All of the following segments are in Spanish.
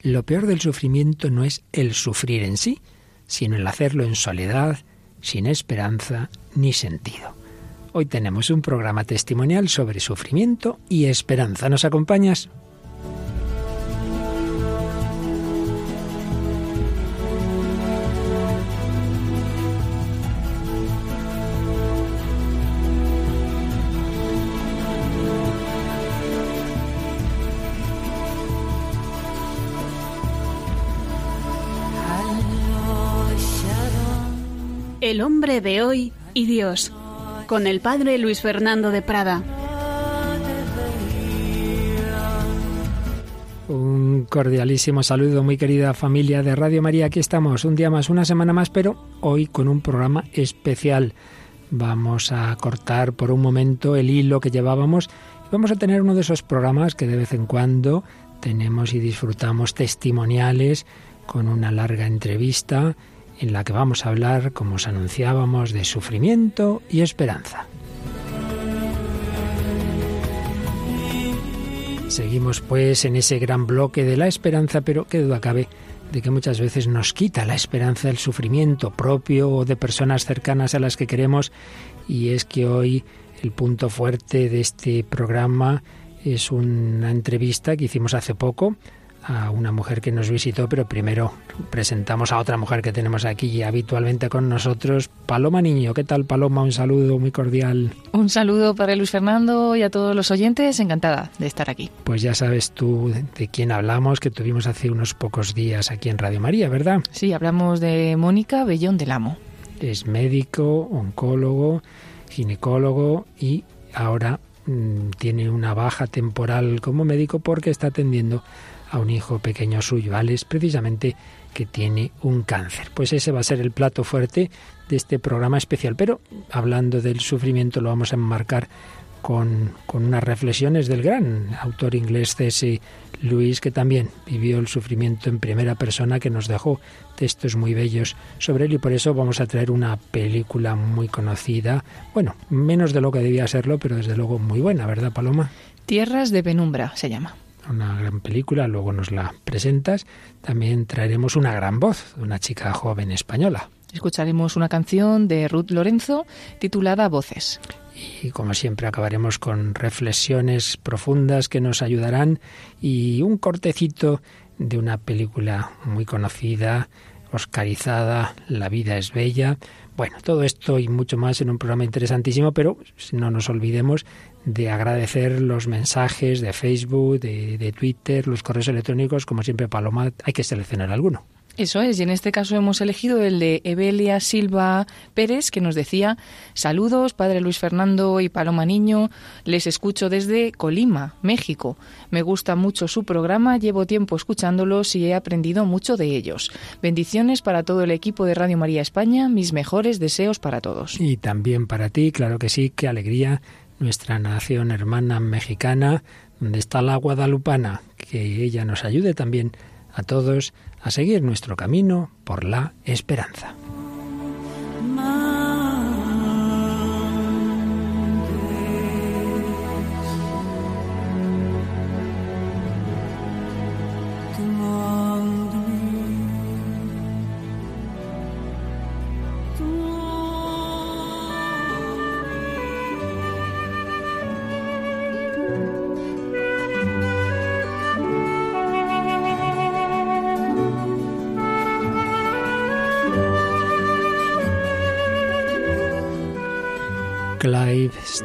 Lo peor del sufrimiento no es el sufrir en sí, sino el hacerlo en soledad, sin esperanza ni sentido. Hoy tenemos un programa testimonial sobre sufrimiento y esperanza. ¿Nos acompañas? El hombre de hoy y Dios, con el padre Luis Fernando de Prada. Un cordialísimo saludo, muy querida familia de Radio María. Aquí estamos, un día más, una semana más, pero hoy con un programa especial. Vamos a cortar por un momento el hilo que llevábamos vamos a tener uno de esos programas que de vez en cuando tenemos y disfrutamos testimoniales con una larga entrevista en la que vamos a hablar, como os anunciábamos, de sufrimiento y esperanza. Seguimos pues en ese gran bloque de la esperanza, pero qué duda cabe de que muchas veces nos quita la esperanza el sufrimiento propio o de personas cercanas a las que queremos y es que hoy el punto fuerte de este programa es una entrevista que hicimos hace poco a una mujer que nos visitó, pero primero presentamos a otra mujer que tenemos aquí habitualmente con nosotros, Paloma Niño. ¿Qué tal, Paloma? Un saludo muy cordial. Un saludo para Luis Fernando y a todos los oyentes. Encantada de estar aquí. Pues ya sabes tú de quién hablamos, que tuvimos hace unos pocos días aquí en Radio María, ¿verdad? Sí, hablamos de Mónica Bellón del Amo. Es médico, oncólogo, ginecólogo y ahora mmm, tiene una baja temporal como médico porque está atendiendo a un hijo pequeño suyo, Alex, precisamente que tiene un cáncer. Pues ese va a ser el plato fuerte de este programa especial. Pero hablando del sufrimiento lo vamos a enmarcar con, con unas reflexiones del gran autor inglés C.S. Lewis, que también vivió el sufrimiento en primera persona, que nos dejó textos muy bellos sobre él y por eso vamos a traer una película muy conocida, bueno, menos de lo que debía serlo, pero desde luego muy buena, ¿verdad, Paloma? Tierras de penumbra se llama una gran película, luego nos la presentas. También traeremos una gran voz de una chica joven española. Escucharemos una canción de Ruth Lorenzo titulada Voces. Y como siempre acabaremos con reflexiones profundas que nos ayudarán y un cortecito de una película muy conocida, oscarizada, La vida es bella. Bueno, todo esto y mucho más en un programa interesantísimo, pero no nos olvidemos de agradecer los mensajes de Facebook, de, de, Twitter, los correos electrónicos, como siempre Paloma, hay que seleccionar alguno. Eso es, y en este caso hemos elegido el de Evelia Silva Pérez, que nos decía, saludos, Padre Luis Fernando y Paloma Niño, les escucho desde Colima, México. Me gusta mucho su programa, llevo tiempo escuchándolos y he aprendido mucho de ellos. Bendiciones para todo el equipo de Radio María España, mis mejores deseos para todos. Y también para ti, claro que sí, qué alegría nuestra nación hermana mexicana, donde está la guadalupana, que ella nos ayude también a todos a seguir nuestro camino por la esperanza.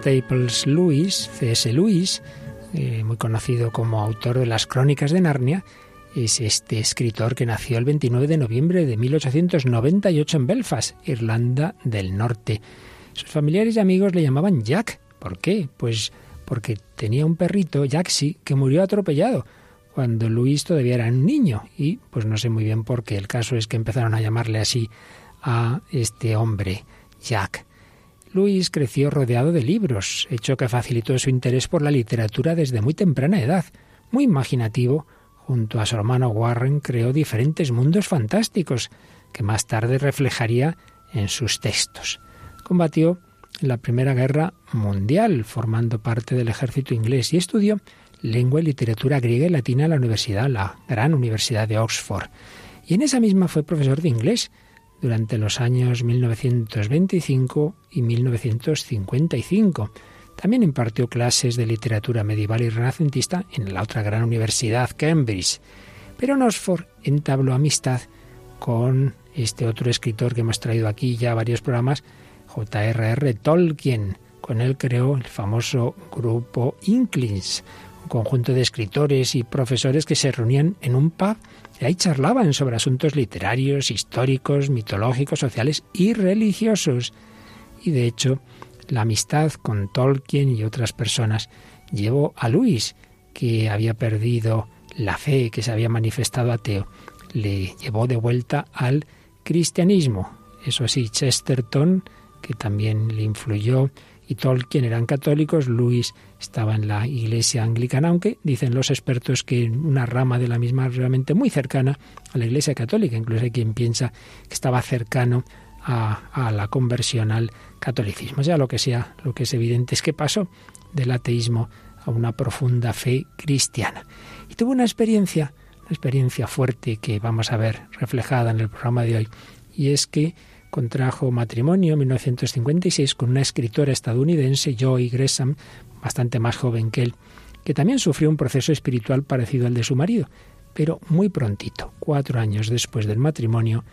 Staples Lewis, C.S. Lewis, eh, muy conocido como autor de las Crónicas de Narnia, es este escritor que nació el 29 de noviembre de 1898 en Belfast, Irlanda del Norte. Sus familiares y amigos le llamaban Jack. ¿Por qué? Pues porque tenía un perrito, Jaxi, que murió atropellado cuando Luis todavía era un niño. Y pues no sé muy bien por qué. El caso es que empezaron a llamarle así a este hombre, Jack. Luis creció rodeado de libros, hecho que facilitó su interés por la literatura desde muy temprana edad. Muy imaginativo, junto a su hermano Warren creó diferentes mundos fantásticos que más tarde reflejaría en sus textos. Combatió en la Primera Guerra Mundial, formando parte del ejército inglés y estudió lengua y literatura griega y latina en la universidad, la gran Universidad de Oxford. Y en esa misma fue profesor de inglés durante los años 1925 y 1955. También impartió clases de literatura medieval y renacentista en la otra gran universidad, Cambridge. Pero en Oxford entabló amistad con este otro escritor que hemos traído aquí ya varios programas, J.R.R. Tolkien. Con él creó el famoso grupo Inklings, un conjunto de escritores y profesores que se reunían en un pub ahí charlaban sobre asuntos literarios, históricos, mitológicos, sociales y religiosos. Y de hecho, la amistad con Tolkien y otras personas llevó a Luis, que había perdido la fe, que se había manifestado ateo, le llevó de vuelta al cristianismo. Eso sí, Chesterton, que también le influyó, y Tolkien eran católicos, Luis estaba en la iglesia anglicana, aunque dicen los expertos que una rama de la misma realmente muy cercana a la iglesia católica, incluso hay quien piensa que estaba cercano a, la conversión al catolicismo. Ya lo que sea, lo que es evidente es que pasó del ateísmo a una profunda fe cristiana. Y tuvo una experiencia, una experiencia fuerte que vamos a ver reflejada en el programa de hoy, y es que contrajo matrimonio en 1956 con una escritora estadounidense, Joy Gresham, bastante más joven que él, que también sufrió un proceso espiritual parecido al de su marido, pero muy prontito, cuatro años después del matrimonio,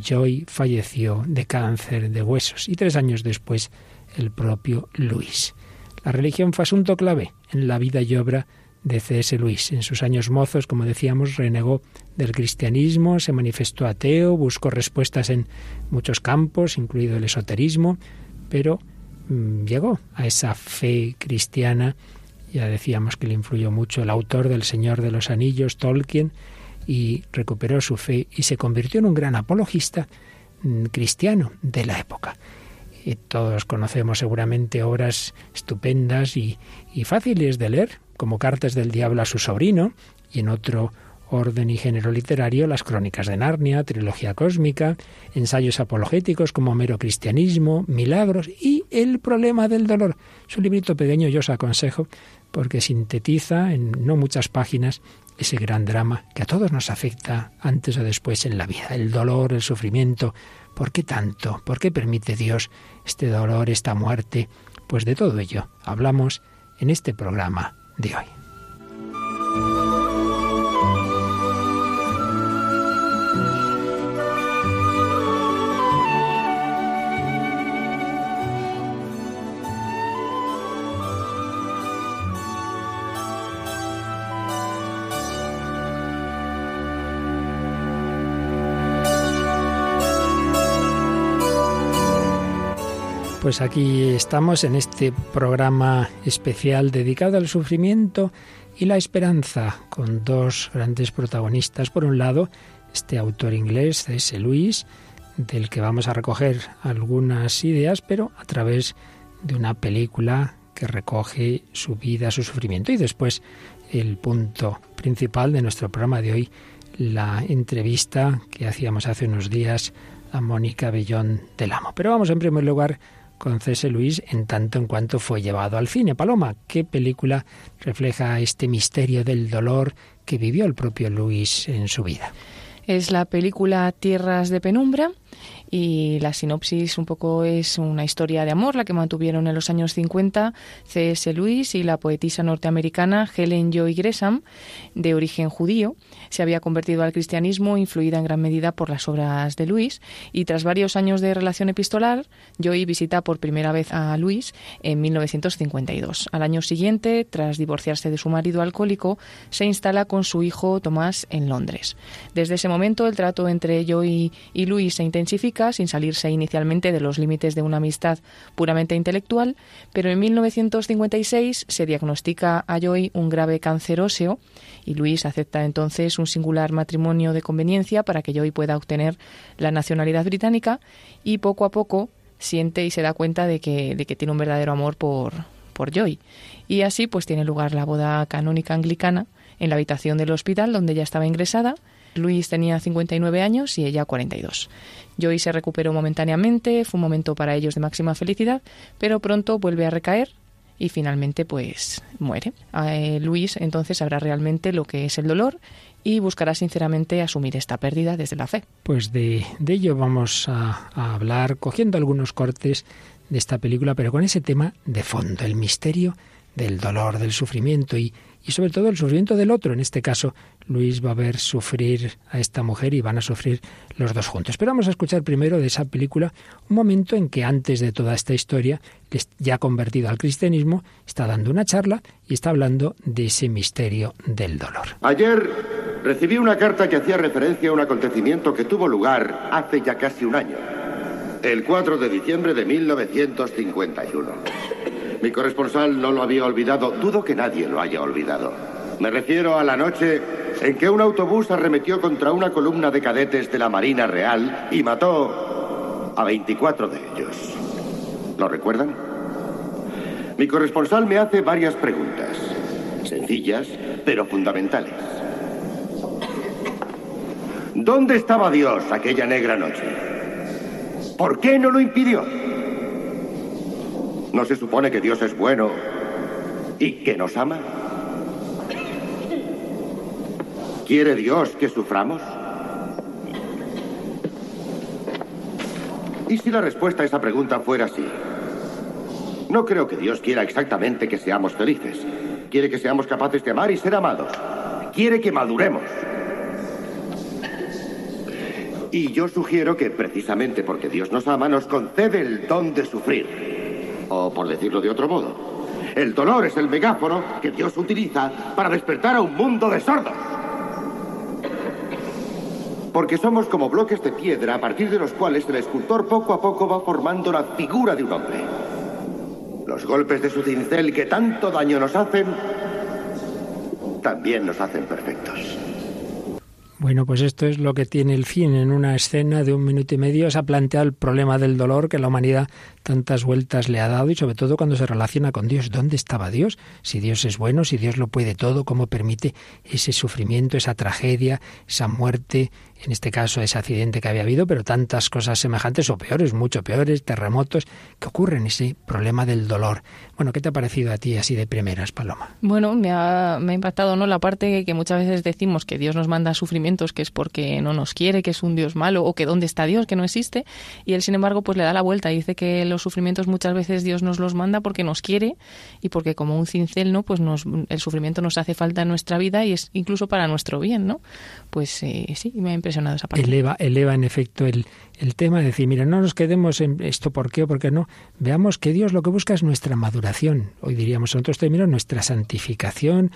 Joy falleció de cáncer de huesos y tres años después el propio Luis. La religión fue asunto clave en la vida y obra de C.S. Luis. En sus años mozos, como decíamos, renegó del cristianismo, se manifestó ateo, buscó respuestas en muchos campos, incluido el esoterismo, pero mm, llegó a esa fe cristiana. Ya decíamos que le influyó mucho el autor del Señor de los Anillos, Tolkien, y recuperó su fe y se convirtió en un gran apologista mm, cristiano de la época. Y todos conocemos seguramente obras estupendas y fáciles de leer, como Cartas del Diablo a su sobrino, y en otro orden y género literario, las Crónicas de Narnia, Trilogía Cósmica, ensayos apologéticos como Mero Cristianismo, Milagros y El Problema del Dolor. Es un librito pequeño, yo os aconsejo, porque sintetiza en no muchas páginas ese gran drama que a todos nos afecta antes o después en la vida. El dolor, el sufrimiento. ¿Por qué tanto? ¿Por qué permite Dios este dolor, esta muerte? Pues de todo ello hablamos en este programa de hoy. Pues aquí estamos en este programa especial dedicado al sufrimiento y la esperanza, con dos grandes protagonistas. Por un lado, este autor inglés, C.S. Lewis, del que vamos a recoger algunas ideas, pero a través de una película que recoge su vida, su sufrimiento. Y después el punto principal de nuestro programa de hoy, la entrevista que hacíamos hace unos días a Mónica Bellón del Amo. Pero vamos en primer lugar con C.S. Luis en tanto en cuanto fue llevado al cine. Paloma, ¿qué película refleja este misterio del dolor que vivió el propio Luis en su vida? Es la película Tierras de Penumbra y la sinopsis un poco es una historia de amor, la que mantuvieron en los años 50 C.S. Lewis y la poetisa norteamericana Helen Joy Gresham, de origen judío. Se había convertido al cristianismo, influida en gran medida por las obras de Luis, y tras varios años de relación epistolar, Joy visita por primera vez a Luis en 1952. Al año siguiente, tras divorciarse de su marido alcohólico, se instala con su hijo Tomás en Londres. Desde ese momento, el trato entre Joy y Luis se intensifica sin salirse inicialmente de los límites de una amistad puramente intelectual, pero en 1956 se diagnostica a Joy un grave cáncer óseo y Luis acepta entonces un singular matrimonio de conveniencia para que Joy pueda obtener la nacionalidad británica y poco a poco siente y se da cuenta de que, de que tiene un verdadero amor por, por Joy. Y así pues tiene lugar la boda canónica anglicana en la habitación del hospital donde ella estaba ingresada. Luis tenía 59 años y ella 42. Joy se recuperó momentáneamente, fue un momento para ellos de máxima felicidad, pero pronto vuelve a recaer y finalmente pues muere. Eh, Luis entonces sabrá realmente lo que es el dolor y buscará sinceramente asumir esta pérdida desde la fe. Pues de, ello vamos a hablar cogiendo algunos cortes de esta película, pero con ese tema de fondo, el misterio del dolor, del sufrimiento y, y sobre todo el sufrimiento del otro. En este caso, Luis va a ver sufrir a esta mujer y van a sufrir los dos juntos. Pero vamos a escuchar primero de esa película un momento en que antes de toda esta historia, ya convertido al cristianismo, está dando una charla y está hablando de ese misterio del dolor. Ayer recibí una carta que hacía referencia a un acontecimiento que tuvo lugar hace ya casi un año, el 4 de diciembre de 1951. Mi corresponsal no lo había olvidado, dudo que nadie lo haya olvidado. Me refiero a la noche en que un autobús arremetió contra una columna de cadetes de la Marina Real y mató a 24 de ellos. ¿Lo recuerdan? Mi corresponsal me hace varias preguntas, sencillas, pero fundamentales. ¿Dónde estaba Dios aquella negra noche? ¿Por qué no lo impidió? ¿No se supone que Dios es bueno y que nos ama? ¿Quiere Dios que suframos? ¿Y si la respuesta a esa pregunta fuera sí? No creo que Dios quiera exactamente que seamos felices. Quiere que seamos capaces de amar y ser amados. Quiere que maduremos. Y yo sugiero que precisamente porque Dios nos ama, nos concede el don de sufrir. O por decirlo de otro modo, el dolor es el megáfono que Dios utiliza para despertar a un mundo de sordos. Porque somos como bloques de piedra a partir de los cuales el escultor poco a poco va formando la figura de un hombre. Los golpes de su cincel que tanto daño nos hacen, también nos hacen perfectos. Bueno, pues esto es lo que tiene el fin. En una escena de un minuto y medio se ha planteado el problema del dolor que la humanidad tantas vueltas le ha dado y sobre todo cuando se relaciona con Dios. ¿Dónde estaba Dios? Si Dios es bueno, si Dios lo puede todo, ¿cómo permite ese sufrimiento, esa tragedia, esa muerte, en este caso ese accidente que había habido, pero tantas cosas semejantes o peores, mucho peores, terremotos, que ocurren, ese problema del dolor. Bueno, ¿qué te ha parecido a ti así de primeras, Paloma? Bueno, me ha, me ha impactado ¿no? la parte que muchas veces decimos que Dios nos manda sufrimientos, que es porque no nos quiere, que es un Dios malo, o que dónde está Dios, que no existe, y él sin embargo pues le da la vuelta y dice que los sufrimientos muchas veces Dios nos los manda porque nos quiere y porque como un cincel, ¿no? Pues nos, el sufrimiento nos hace falta en nuestra vida y es incluso para nuestro bien, ¿no? Pues eh, sí, me ha impresionado esa parte. Eleva, eleva en efecto el, el tema de decir, mira, no nos quedemos en esto por qué o por qué no. Veamos que Dios lo que busca es nuestra maduración. Hoy diríamos en otros términos nuestra santificación,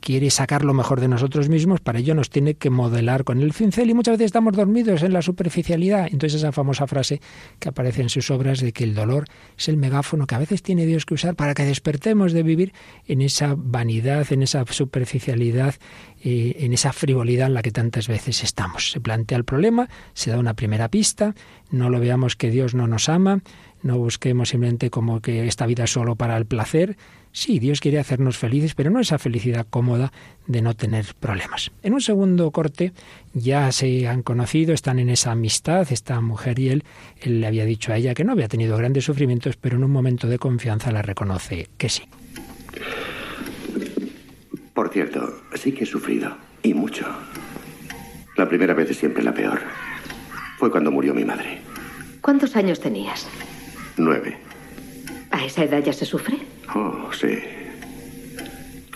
quiere sacar lo mejor de nosotros mismos, para ello nos tiene que modelar con el cincel y muchas veces estamos dormidos en la superficialidad. Entonces esa famosa frase que aparece en sus obras de que el dolor es el megáfono que a veces tiene Dios que usar para que despertemos de vivir en esa vanidad, en esa superficialidad, eh, en esa frivolidad en la que tantas veces estamos. Se plantea el problema, se da una primera pista, no lo veamos que Dios no nos ama, no busquemos simplemente como que esta vida es solo para el placer, Sí, Dios quiere hacernos felices, pero no esa felicidad cómoda de no tener problemas. En un segundo corte ya se han conocido, están en esa amistad, esta mujer y él. Él le había dicho a ella que no había tenido grandes sufrimientos, pero en un momento de confianza la reconoce que sí. Por cierto, sí que he sufrido, y mucho. La primera vez es siempre la peor. Fue cuando murió mi madre. ¿Cuántos años tenías? Nueve. ¿A esa edad ya se sufre? Oh, sí.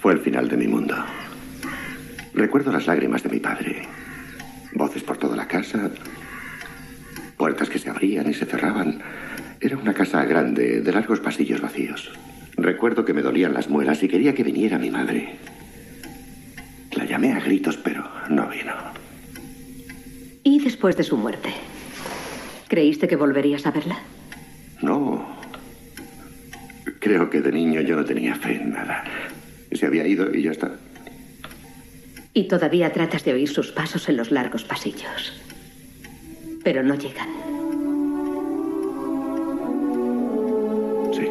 Fue el final de mi mundo. Recuerdo las lágrimas de mi padre. Voces por toda la casa. Puertas que se abrían y se cerraban. Era una casa grande, de largos pasillos vacíos. Recuerdo que me dolían las muelas y quería que viniera mi madre. La llamé a gritos, pero no vino. ¿Y después de su muerte? ¿Creíste que volverías a verla? Creo que de niño yo no tenía fe en nada. Se había ido y ya está. Y todavía tratas de oír sus pasos en los largos pasillos. Pero no llegan. Sí.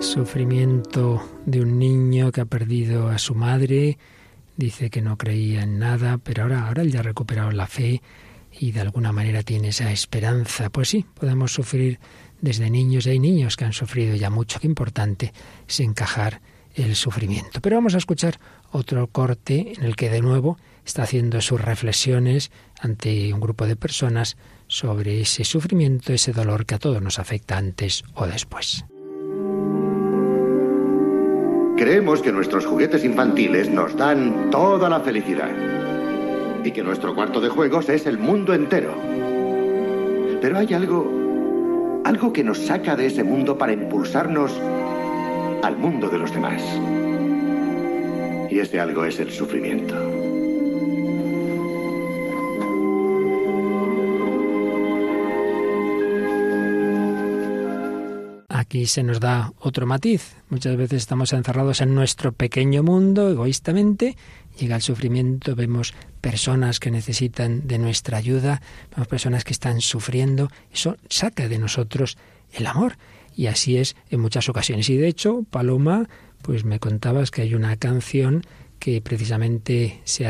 Sufrimiento de un niño que ha perdido a su madre. Dice que no creía en nada, pero ahora, ahora él ya ha recuperado la fe y de alguna manera tiene esa esperanza. Pues sí, podemos sufrir desde niños y hay niños que han sufrido ya mucho. Qué importante es encajar el sufrimiento. Pero vamos a escuchar otro corte en el que de nuevo está haciendo sus reflexiones ante un grupo de personas sobre ese sufrimiento, ese dolor que a todos nos afecta antes o después. Creemos que nuestros juguetes infantiles nos dan toda la felicidad y que nuestro cuarto de juegos es el mundo entero. Pero hay algo, algo que nos saca de ese mundo para impulsarnos al mundo de los demás. Y ese algo es el sufrimiento. Aquí se nos da otro matiz. Muchas veces estamos encerrados en nuestro pequeño mundo, egoístamente. Llega el sufrimiento, vemos personas que necesitan de nuestra ayuda, vemos personas que están sufriendo. Eso saca de nosotros el amor. Y así es en muchas ocasiones. Y de hecho, Paloma, pues me contabas que hay una canción que precisamente se,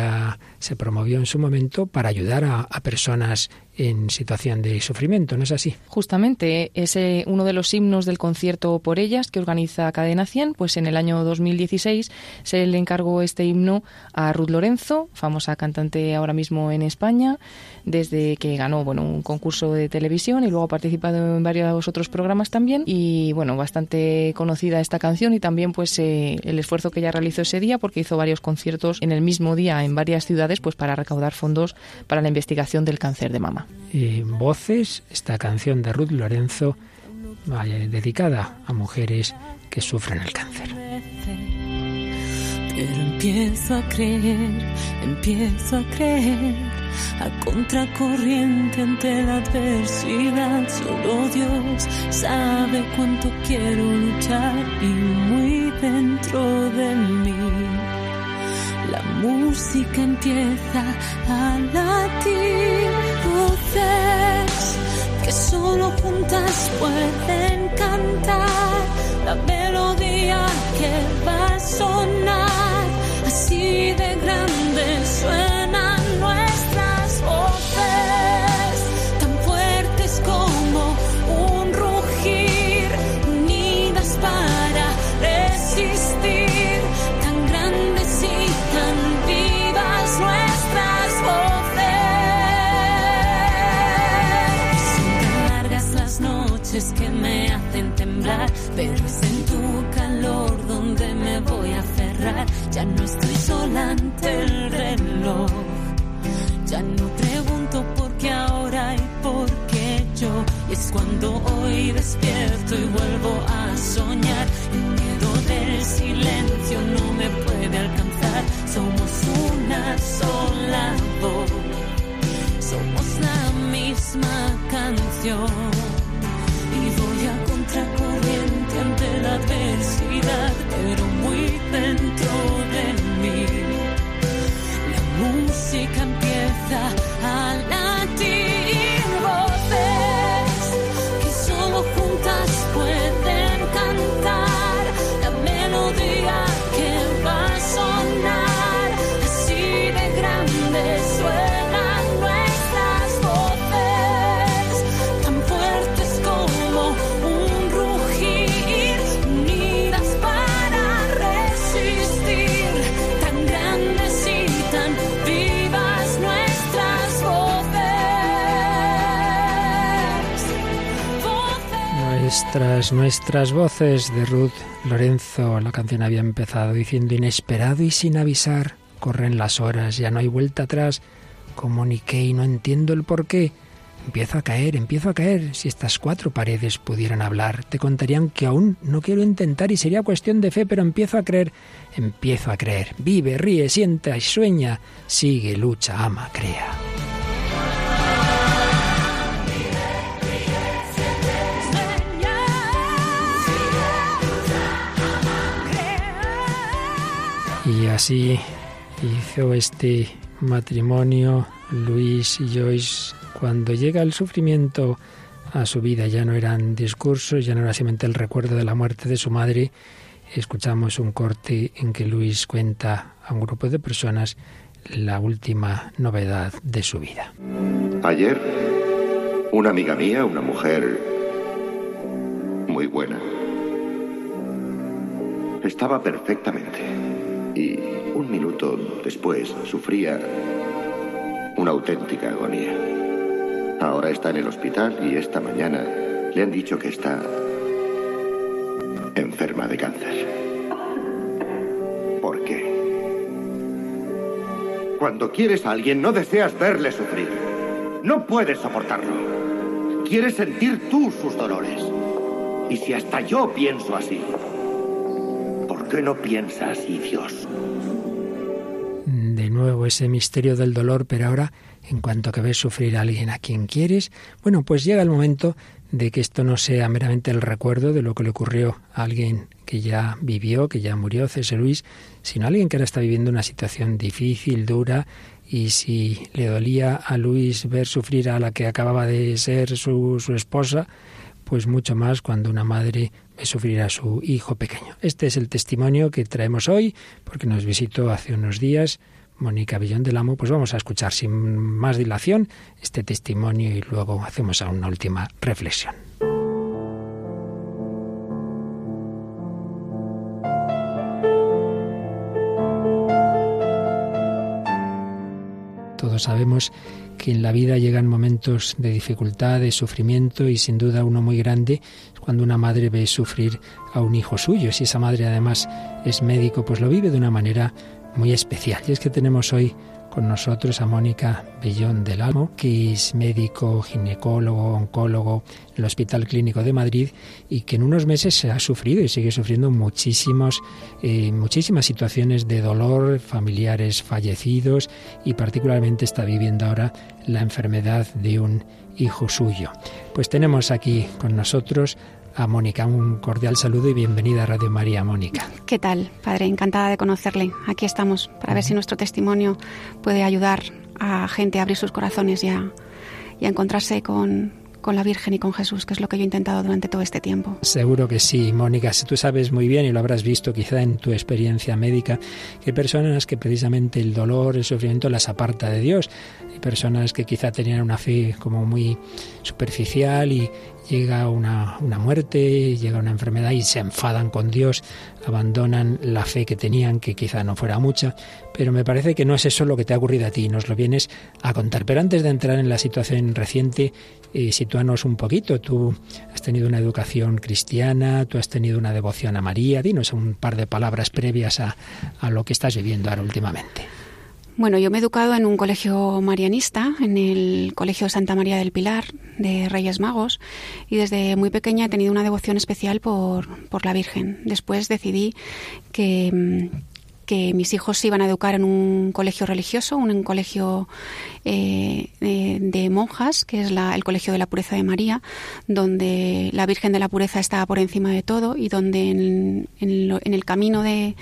se promovió en su momento para ayudar a personas en situación de sufrimiento, ¿no es así? Justamente, es uno de los himnos del concierto por ellas que organiza Cadena 100, pues en el año 2016 se le encargó este himno a Ruth Lorenzo, famosa cantante ahora mismo en España, desde que ganó bueno, un concurso de televisión y luego ha participado en varios otros programas también y bueno, bastante conocida esta canción y también pues eh, el esfuerzo que ella realizó ese día porque hizo varios conciertos en el mismo día en varias ciudades pues para recaudar fondos para la investigación del cáncer de mama voces esta canción de Ruth Lorenzo dedicada a mujeres que sufren el cáncer. Pero empiezo a creer, empiezo a creer, a contracorriente ante la adversidad. Solo Dios sabe cuánto quiero luchar y muy dentro de mí la música empieza a latir, voces que solo juntas pueden cantar. La melodía que va a sonar así de grande suena pero es en tu calor donde me voy a aferrar. Ya no estoy sola ante el reloj. Ya no pregunto por qué ahora y por qué yo. es cuando hoy despierto y vuelvo a soñar. El miedo del silencio no me puede alcanzar. Somos una sola voz. Somos la misma canción voy a la adversidad, pero muy dentro de mí. La música empieza a Tras nuestras voces de Ruth Lorenzo, la canción había empezado diciendo inesperado y sin avisar, corren las horas, ya no hay vuelta atrás, comuniqué y no entiendo el por qué. Empiezo a caer, empiezo a caer. Si estas cuatro paredes pudieran hablar, te contarían que aún no quiero intentar y sería cuestión de fe, pero empiezo a creer, empiezo a creer. Vive, ríe, sienta y sueña. Sigue, lucha, ama, crea. Y así hizo este matrimonio Luis y Joyce. Cuando llega el sufrimiento a su vida, ya no eran discursos, ya no era simplemente el recuerdo de la muerte de su madre. Escuchamos un corte en que Luis cuenta a un grupo de personas la última novedad de su vida. Ayer, una amiga mía, una mujer muy buena, estaba perfectamente. Y un minuto después sufría una auténtica agonía. Ahora está en el hospital y esta mañana le han dicho que está enferma de cáncer. ¿Por qué? Cuando quieres a alguien no deseas verle sufrir. No puedes soportarlo. Quieres sentir tú sus dolores. Y si hasta yo pienso así, ¿por qué no piensa así Dios? De nuevo ese misterio del dolor, pero ahora en cuanto que ves sufrir a alguien a quien quieres, bueno, pues llega el momento de que esto no sea meramente el recuerdo de lo que le ocurrió a alguien que ya vivió, que ya murió, César Luis, sino a alguien que ahora está viviendo una situación difícil, dura, y si le dolía a Luis ver sufrir a la que acababa de ser su, su esposa, pues mucho más cuando una madre ve sufrir a su hijo pequeño. Este es el testimonio que traemos hoy, porque nos visitó hace unos días Mónica Villón del Amo, pues vamos a escuchar sin más dilación este testimonio y luego hacemos una última reflexión. Todos sabemos que en la vida llegan momentos de dificultad, de sufrimiento y sin duda uno muy grande es cuando una madre ve sufrir a un hijo suyo. Si esa madre además es médico, pues lo vive de una manera muy especial. Y es que tenemos hoy con nosotros a Mónica Bellón del Almo, que es médico, ginecólogo, oncólogo en el Hospital Clínico de Madrid y que en unos meses se ha sufrido y sigue sufriendo muchísimos, eh, muchísimas situaciones de dolor, familiares fallecidos y particularmente está viviendo ahora la enfermedad de un hijo suyo. Pues tenemos aquí con nosotros a Mónica. Un cordial saludo y bienvenida a Radio María, Mónica. ¿Qué tal, padre? Encantada de conocerle. Aquí estamos para ver si nuestro testimonio puede ayudar a gente a abrir sus corazones y a, y a encontrarse con, con la Virgen y con Jesús, que es lo que yo he intentado durante todo este tiempo. Seguro que sí, Mónica. Si tú sabes muy bien y lo habrás visto quizá en tu experiencia médica, que hay personas que precisamente el dolor, el sufrimiento las aparta de Dios. Hay personas que quizá tenían una fe como muy superficial y, llega una, una, muerte, llega una enfermedad y se enfadan con Dios, abandonan la fe que tenían, que quizá no fuera mucha, pero me parece que no es eso lo que te ha ocurrido a ti, nos lo vienes a contar. Pero antes de entrar en la situación reciente, eh, sitúanos un poquito. Tú has tenido una educación cristiana, tú has tenido una devoción a María, dinos un par de palabras previas a, a lo que estás viviendo ahora últimamente. Bueno, yo me he educado en un colegio marianista, en el Colegio Santa María del Pilar de Reyes Magos, y desde muy pequeña he tenido una devoción especial por, por la Virgen. Después decidí que, que mis hijos se iban a educar en un colegio religioso, un, colegio eh, de, monjas, que es la, el Colegio de la Pureza de María, donde la Virgen de la Pureza está por encima de todo y donde en, en, el camino de,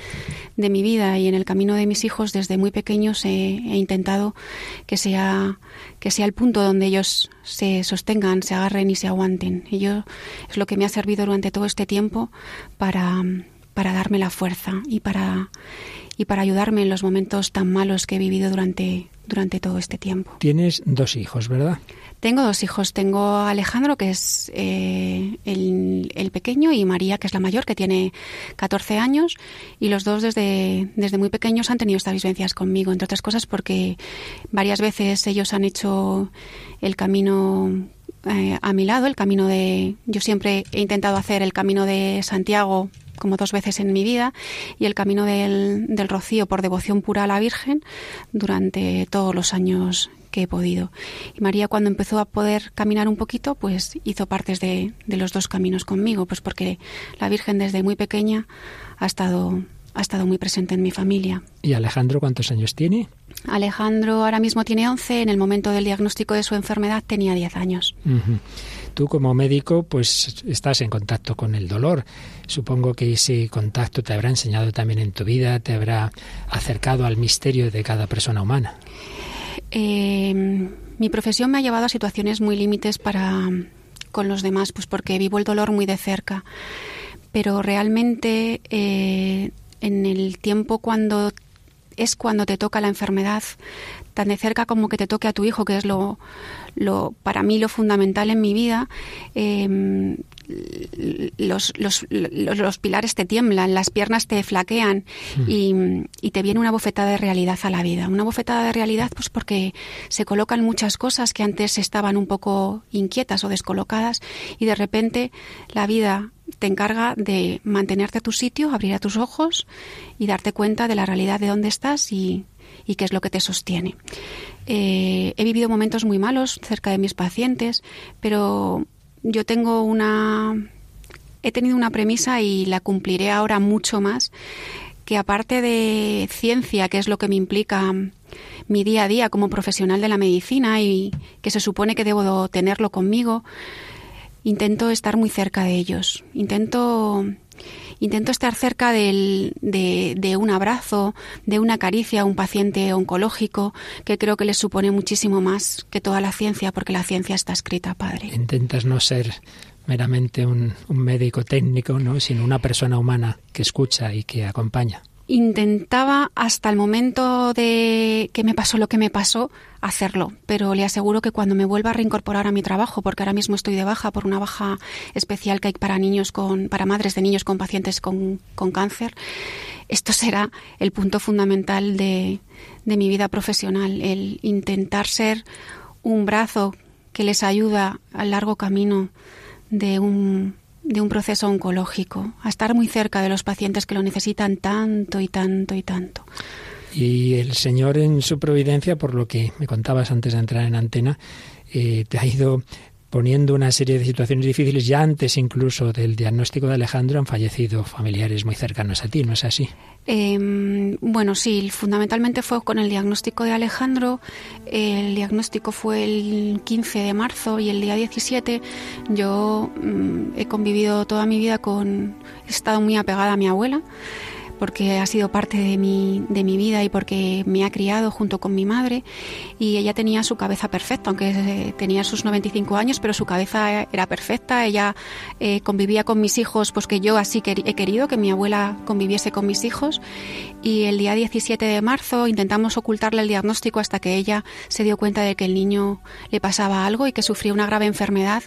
de, mi vida y en el camino de mis hijos desde muy pequeños he, he intentado que sea, que sea el punto donde ellos se sostengan, se agarren y se aguanten. Y yo es lo que me ha servido durante todo este tiempo para para darme la fuerza y para, y para ayudarme en los momentos tan malos que he vivido durante, durante todo este tiempo. Tienes dos hijos, ¿verdad? Tengo dos hijos. Tengo a Alejandro, que es eh, el, el, pequeño, y María, que es la mayor, que tiene 14 años. Y los dos desde, desde muy pequeños han tenido estas vivencias conmigo, entre otras cosas porque varias veces ellos han hecho el camino eh, a mi lado, el camino de... Yo siempre he intentado hacer el camino de Santiago como dos veces en mi vida, y el camino del, del rocío por devoción pura a la Virgen durante todos los años que he podido. Y María cuando empezó a poder caminar un poquito, pues hizo partes de, de, los dos caminos conmigo, pues porque la Virgen desde muy pequeña ha estado, ha estado muy presente en mi familia. ¿Y Alejandro cuántos años tiene? Alejandro ahora mismo tiene 11, en el momento del diagnóstico de su enfermedad tenía 10 años. Uh -huh. Tú como médico pues estás en contacto con el dolor. Supongo que ese contacto te habrá enseñado también en tu vida, te habrá acercado al misterio de cada persona humana. Eh, mi profesión me ha llevado a situaciones muy límites para con los demás, pues porque vivo el dolor muy de cerca. Pero realmente eh, en el tiempo cuando es cuando te toca la enfermedad, tan de cerca como que te toque a tu hijo, que es lo, lo para mí lo fundamental en mi vida, em, los, los, los, pilares te tiemblan, las piernas te flaquean hmm. y, y, te viene una bofetada de realidad a la vida. Una bofetada de realidad pues porque se colocan muchas cosas que antes estaban un poco inquietas o descolocadas y de repente la vida te encarga de mantenerte a tu sitio, abrir a tus ojos y darte cuenta de la realidad de dónde estás y, y qué es lo que te sostiene. Eh, he vivido momentos muy malos cerca de mis pacientes, pero yo tengo una... He tenido una premisa y la cumpliré ahora mucho más, que aparte de ciencia, que es lo que me implica mi día a día como profesional de la medicina y que se supone que debo tenerlo conmigo, intento estar muy cerca de ellos. Intento, intento estar cerca del, de, un abrazo, de una caricia a un paciente oncológico, que creo que les supone muchísimo más que toda la ciencia, porque la ciencia está escrita, padre. Intentas no ser meramente un, un médico técnico, ¿no? sino una persona humana que escucha y que acompaña intentaba hasta el momento de que me pasó lo que me pasó hacerlo, pero le aseguro que cuando me vuelva a reincorporar a mi trabajo, porque ahora mismo estoy de baja por una baja especial que hay para niños con, para madres de niños con pacientes con, con cáncer, esto será el punto fundamental de, de mi vida profesional, el intentar ser un brazo que les ayuda al largo camino de un de un proceso oncológico, a estar muy cerca de los pacientes que lo necesitan tanto y tanto y tanto. Y el Señor en su providencia, por lo que me contabas antes de entrar en antena, eh, te ha ido poniendo una serie de situaciones difíciles ya antes incluso del diagnóstico de Alejandro han fallecido familiares muy cercanos a ti, ¿no es así? Em, bueno, sí, fundamentalmente fue con el diagnóstico de Alejandro. El diagnóstico fue el 15 de marzo y el día 17 yo mm, he convivido toda mi vida con... He estado muy apegada a mi abuela porque ha sido parte de mi, de mi vida y porque me ha criado junto con mi madre. Y ella tenía su cabeza perfecta, aunque eh, tenía sus 95 años, pero su cabeza era perfecta, ella eh, convivía con mis hijos, pues que yo así he querido que mi abuela conviviese con mis hijos. Y el día 17 de marzo intentamos ocultarle el diagnóstico hasta que ella se dio cuenta de que el niño le pasaba algo y que sufría una grave enfermedad.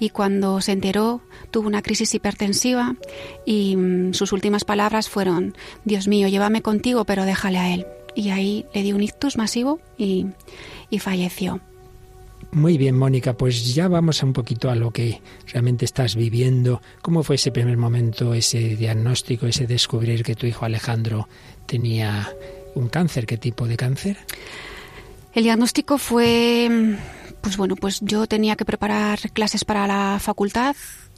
Y cuando se enteró tuvo una crisis hipertensiva y mm, sus últimas palabras fueron Dios mío, llévame contigo, pero déjale a él. Y ahí le dio un ictus masivo y, y falleció. Muy bien, Mónica, pues ya vamos un poquito a lo que realmente estás viviendo. ¿Cómo fue ese primer momento, ese diagnóstico, ese descubrir que tu hijo Alejandro tenía un cáncer? ¿Qué tipo de cáncer? El diagnóstico fue, pues bueno, pues yo tenía que preparar clases para la facultad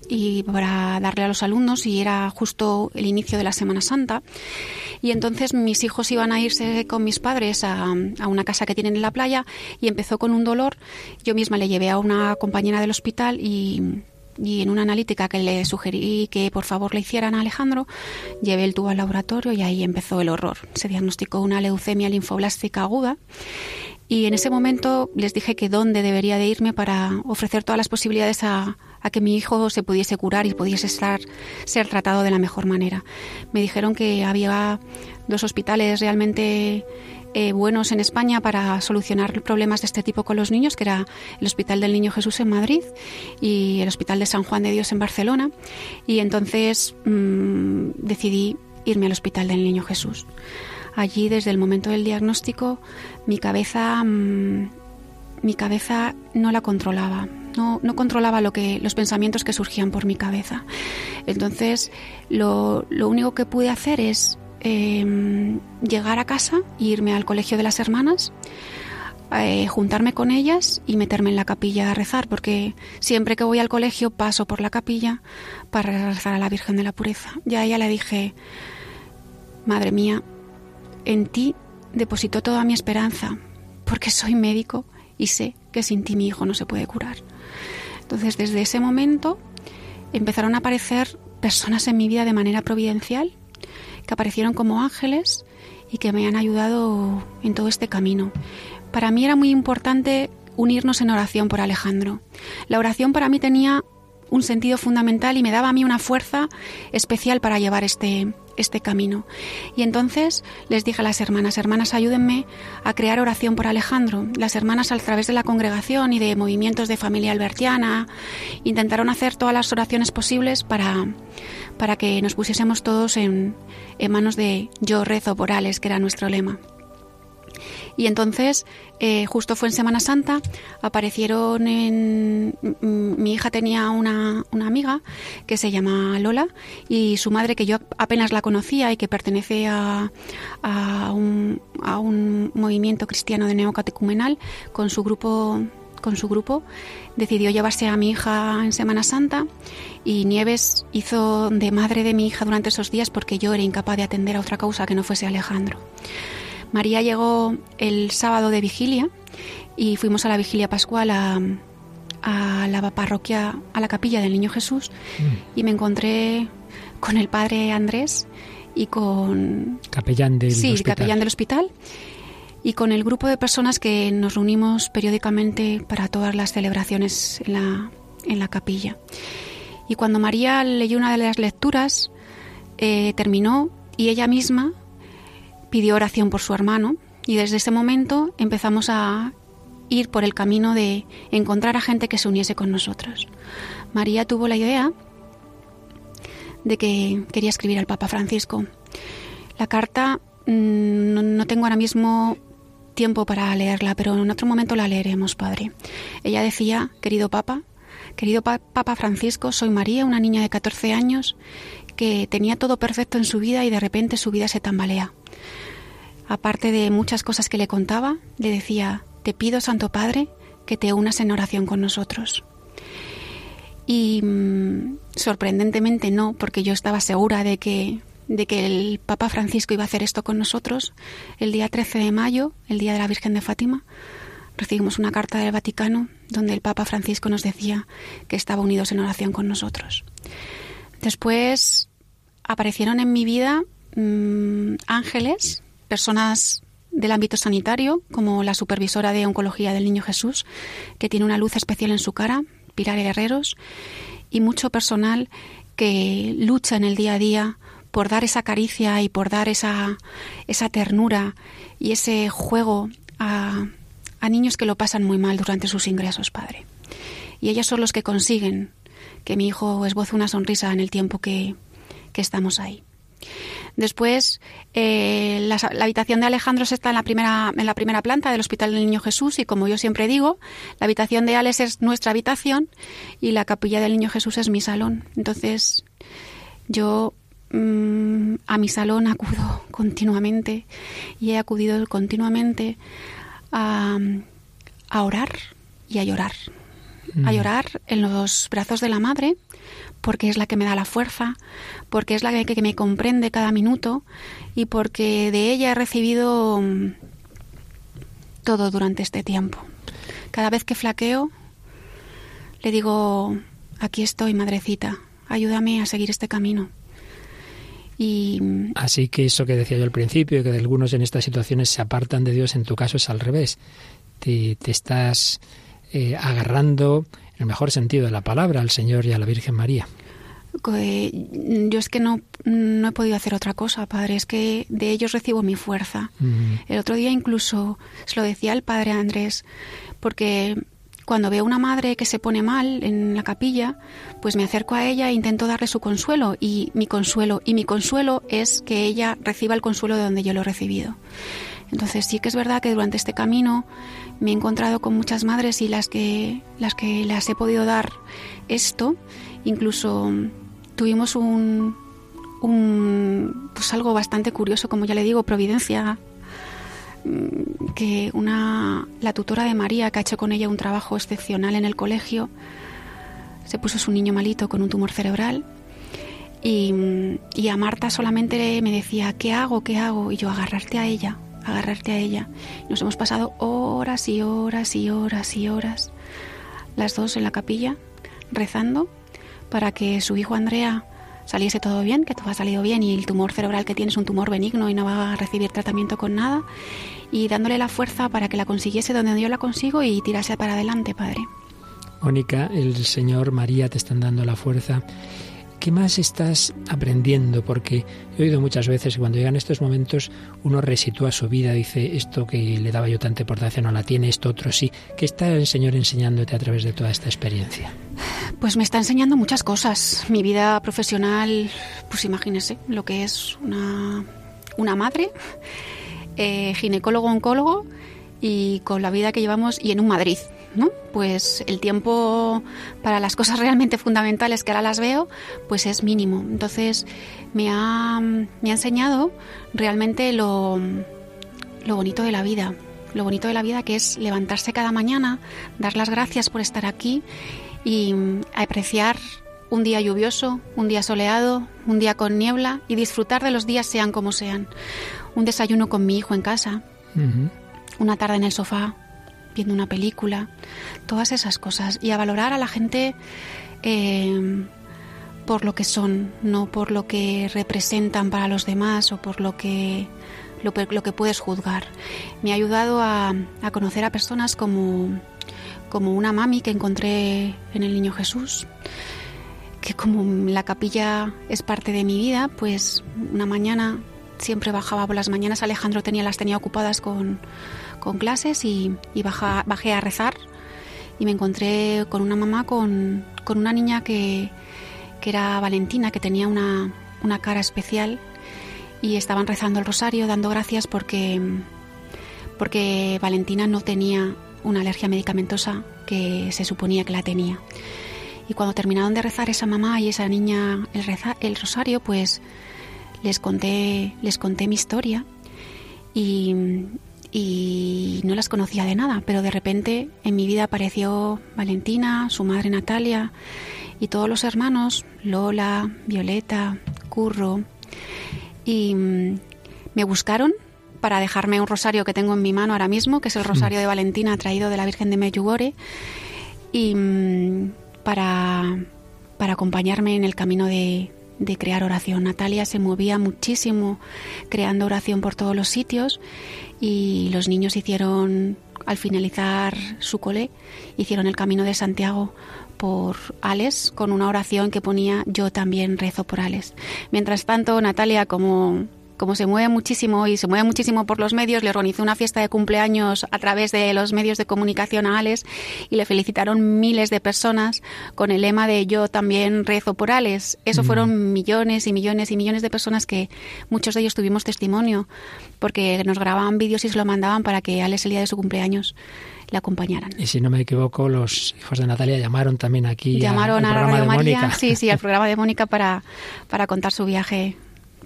y para darle a los alumnos y era justo el inicio de la Semana Santa y entonces mis hijos iban a irse con mis padres a, una casa que tienen en la playa y empezó con un dolor. Yo misma le llevé a una compañera del hospital y, y en una analítica que le sugerí que por favor le hicieran a Alejandro, llevé el tubo al laboratorio y ahí empezó el horror. Se diagnosticó una leucemia linfoblástica aguda y en ese momento les dije que dónde debería de irme para ofrecer todas las posibilidades a, a que mi hijo se pudiese curar y pudiese estar, ser tratado de la mejor manera. Me dijeron que había dos hospitales realmente eh, buenos en España para solucionar problemas de este tipo con los niños, que era el Hospital del Niño Jesús en Madrid y el Hospital de San Juan de Dios en Barcelona. Y entonces mm, decidí irme al Hospital del Niño Jesús. Allí, desde el momento del diagnóstico, mi cabeza, mm, mi cabeza no la controlaba no, controlaba los pensamientos que surgían por mi cabeza. Entonces, lo, único que pude hacer es em, llegar a casa e irme al colegio de las hermanas, eh, juntarme con ellas y meterme en la capilla a rezar, porque siempre que voy al colegio paso por la capilla para rezar a la Virgen de la Pureza. Ya a ella le dije, Madre mía, en ti deposito toda mi esperanza, porque soy médico y sé que sin ti mi hijo no se puede curar. Entonces, desde ese momento empezaron a aparecer personas en mi vida de manera providencial, que aparecieron como ángeles y que me han ayudado en todo este camino. Para mí era muy importante unirnos en oración por Alejandro. La oración para mí tenía un sentido fundamental y me daba a mí una fuerza especial para llevar este, este camino. Y entonces les dije a las hermanas, hermanas, ayúdenme a crear oración por Alejandro. Las hermanas a través de la congregación y de movimientos de familia albertiana intentaron hacer todas las oraciones posibles para, para que nos pusiésemos todos en, en manos de yo rezo por Alex, que era nuestro lema. Y entonces, eh, justo fue en Semana Santa, aparecieron en... Mi hija tenía una, una, amiga que se llama Lola y su madre, que yo apenas la conocía y que pertenece a, a, un, movimiento cristiano de neocatecumenal, con su grupo con su grupo, decidió llevarse a mi hija en Semana Santa y Nieves hizo de madre de mi hija durante esos días porque yo era incapaz de atender a otra causa que no fuese Alejandro. María llegó el sábado de vigilia y fuimos a la vigilia pascual a, la parroquia, a la capilla del Niño Jesús y me encontré con el padre Andrés y con... Capellán del sí, hospital. capellán del hospital y con el grupo de personas que nos reunimos periódicamente para todas las celebraciones en la, en la capilla. Y cuando María leyó una de las lecturas, eh, terminó y ella misma pidió oración por su hermano y desde ese momento empezamos a ir por el camino de encontrar a gente que se uniese con nosotros. María tuvo la idea de que quería escribir al Papa Francisco. La carta mm, no, tengo ahora mismo tiempo para leerla, pero en otro momento la leeremos, Padre. Ella decía, querido Papa, querido Papa Francisco, soy María, una niña de 14 años que tenía todo perfecto en su vida y de repente su vida se tambalea. Aparte de muchas cosas que le contaba, le decía, te pido, Santo Padre, que te unas en oración con nosotros. Y mm, sorprendentemente no, porque yo estaba segura de que, de que el Papa Francisco iba a hacer esto con nosotros. El día 13 de mayo, el día de la Virgen de Fátima, recibimos una carta del Vaticano donde el Papa Francisco nos decía que estaba unidos en oración con nosotros. Después aparecieron en mi vida mm, ángeles personas del ámbito sanitario, como la supervisora de oncología del Niño Jesús, que tiene una luz especial en su cara, Pilar Guerreros, y mucho personal que lucha en el día a día por dar esa caricia y por dar esa, esa ternura y ese juego a, niños que lo pasan muy mal durante sus ingresos, Padre. Y ellos son los que consiguen que mi hijo esboce una sonrisa en el tiempo que, que estamos ahí. Después, eh, la, habitación de Alejandro está en la, primera, en la primera planta del Hospital del Niño Jesús y como yo siempre digo, la habitación de Alex es nuestra habitación y la capilla del Niño Jesús es mi salón. Entonces, yo mm, a mi salón acudo continuamente y he acudido continuamente a, a orar y a llorar. A mm. llorar en los brazos de la madre porque es la que me da la fuerza, porque es la que, me comprende cada minuto y porque de ella he recibido mm, todo durante este tiempo. Cada vez que flaqueo, le digo, aquí estoy, madrecita, ayúdame a seguir este camino. Y... Mm, Así que eso que decía yo al principio, que algunos en estas situaciones se apartan de Dios, en tu caso es al revés. Te, estás eh, agarrando en el mejor sentido de la palabra, al Señor y a la Virgen María. Yo es que no, no he podido hacer otra cosa, Padre, es que de ellos recibo mi fuerza. El otro día incluso se lo decía el Padre Andrés, porque cuando veo una madre que se pone mal en la capilla, pues me acerco a ella e intento darle su consuelo y mi consuelo y mi consuelo es que ella reciba el consuelo de donde yo lo he recibido. Entonces sí que es verdad que durante este camino me he encontrado con muchas madres y las que las que las he podido dar esto, incluso tuvimos un, pues algo bastante curioso, como ya le digo, providencia mm, que una la tutora de María que ha hecho con ella un trabajo excepcional en el colegio se puso su niño malito con un tumor cerebral y, y a Marta solamente me decía ¿qué hago? ¿qué hago? y yo agarrarte a ella agarrarte a ella. Nos hemos pasado horas y horas y horas y horas, las dos en la capilla, rezando para que su hijo Andrea saliese todo bien, que todo ha salido bien y el tumor cerebral que tiene es un tumor benigno y no va a recibir tratamiento con nada y dándole la fuerza para que la consiguiese donde yo la consigo y tirase para adelante, Padre. Mónica, el Señor, María te están dando la fuerza. ¿Qué más estás aprendiendo? Porque he oído muchas veces que cuando llegan estos momentos uno resitúa su vida, dice esto que le daba yo tanta importancia no la tiene, esto otro sí. ¿Qué está el Señor enseñándote a través de toda esta experiencia? Pues me está enseñando muchas cosas. Mi vida profesional, pues imagínese lo que es una, una madre, eh, ginecólogo, oncólogo y con la vida que llevamos y en un Madrid. ¿No? Pues el tiempo para las cosas realmente fundamentales que ahora las veo, pues es mínimo. Entonces me ha, me ha enseñado realmente lo, lo bonito de la vida, lo bonito de la vida que es levantarse cada mañana, dar las gracias por estar aquí y apreciar un día lluvioso, un día soleado, un día con niebla y disfrutar de los días sean como sean. Un desayuno con mi hijo en casa, una tarde en el sofá, viendo una película, todas esas cosas. Y a valorar a la gente eh, por lo que son, no por lo que representan para los demás o por lo que, lo, que puedes juzgar. Me ha ayudado a, a conocer a personas como, como una mami que encontré en el Niño Jesús que como la capilla es parte de mi vida, pues una mañana siempre bajaba por las mañanas, Alejandro tenía las tenía ocupadas con, con clases y, bajé a rezar y me encontré con una mamá con, una niña que, era Valentina, que tenía una, cara especial y estaban rezando el rosario, dando gracias porque, porque Valentina no tenía una alergia medicamentosa que se suponía que la tenía. Y cuando terminaron de rezar esa mamá y esa niña el, el rosario, pues les conté, les conté mi historia y, y no las conocía de nada, pero de repente en mi vida apareció Valentina, su madre Natalia y todos los hermanos, Lola, Violeta, Curro, y mm, me buscaron para dejarme un rosario que tengo en mi mano ahora mismo, que es el rosario de Valentina traído de la Virgen de Medjugorje, y mm, para, para acompañarme en el camino de, de crear oración. Natalia se movía muchísimo creando oración por todos los sitios y los niños hicieron, al finalizar su cole, hicieron el camino de Santiago por Alex con una oración que ponía yo también rezo por Alex. Mientras tanto, Natalia, como como se mueve muchísimo y se mueve muchísimo por los medios, le organizó una fiesta de cumpleaños a través de los medios de comunicación a Alex y le felicitaron miles de personas con el lema de yo también rezo por Alex. Eso mm. fueron millones y millones y millones de personas que muchos de ellos tuvimos testimonio porque nos grababan vídeos y se lo mandaban para que Alex el día de su cumpleaños le acompañaran. Y si no me equivoco, los hijos de Natalia llamaron también aquí llamaron a, Radio María, sí, sí, al programa de Mónica para, para contar su viaje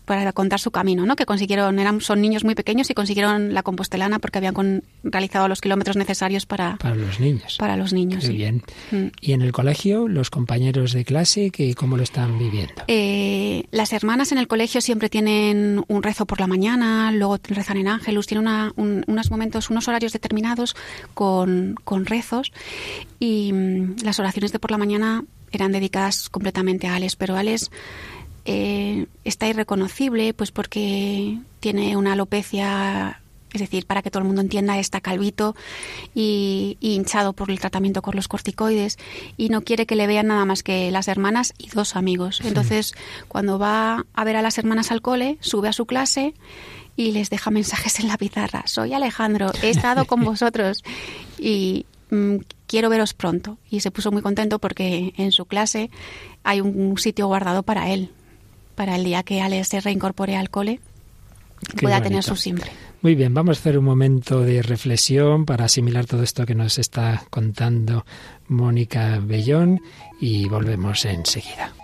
para contar su camino, ¿no? Que consiguieron, eran, son niños muy pequeños y consiguieron la compostelana porque habían realizado los kilómetros necesarios para, para los niños. Para los niños. Muy bien. Mm. ¿Y en el colegio, los compañeros de clase, que, cómo lo están viviendo? Eh, las hermanas en el colegio siempre tienen un rezo por la mañana, luego rezan en ángelus, tienen unos momentos, unos horarios determinados con, con rezos y mm, las oraciones de por la mañana eran dedicadas completamente a Alex, pero Alex eh, está irreconocible, pues porque tiene una alopecia, es decir, para que todo el mundo entienda, está calvito y, hinchado por el tratamiento con los corticoides y no quiere que le vean nada más que las hermanas y dos amigos. Entonces, cuando va a ver a las hermanas al cole, sube a su clase y les deja mensajes en la pizarra. Soy Alejandro, he estado con vosotros y mm, quiero veros pronto. Y se puso muy contento porque en su clase hay un sitio guardado para él para el día que Ale se reincorpore al cole pueda tener su siempre. Muy bien, vamos a hacer un momento de reflexión para asimilar todo esto que nos está contando Mónica Bellón y volvemos enseguida.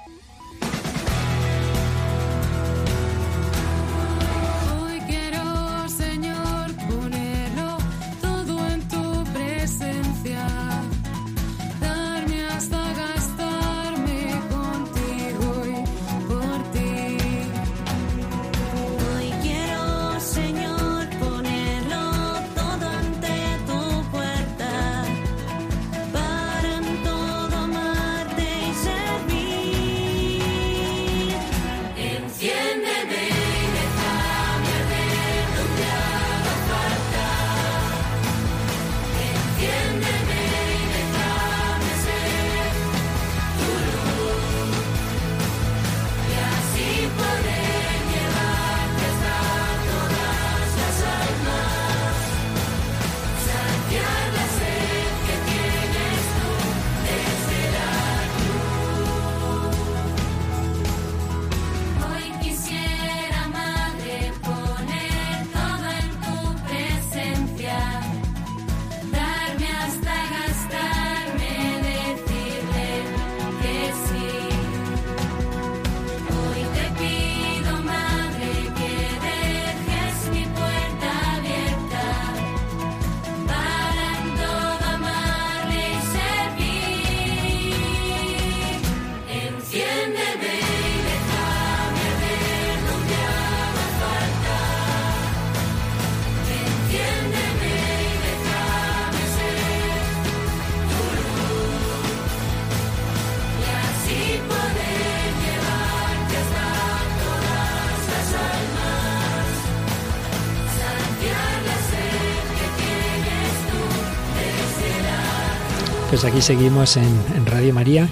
Pues aquí seguimos en, Radio María,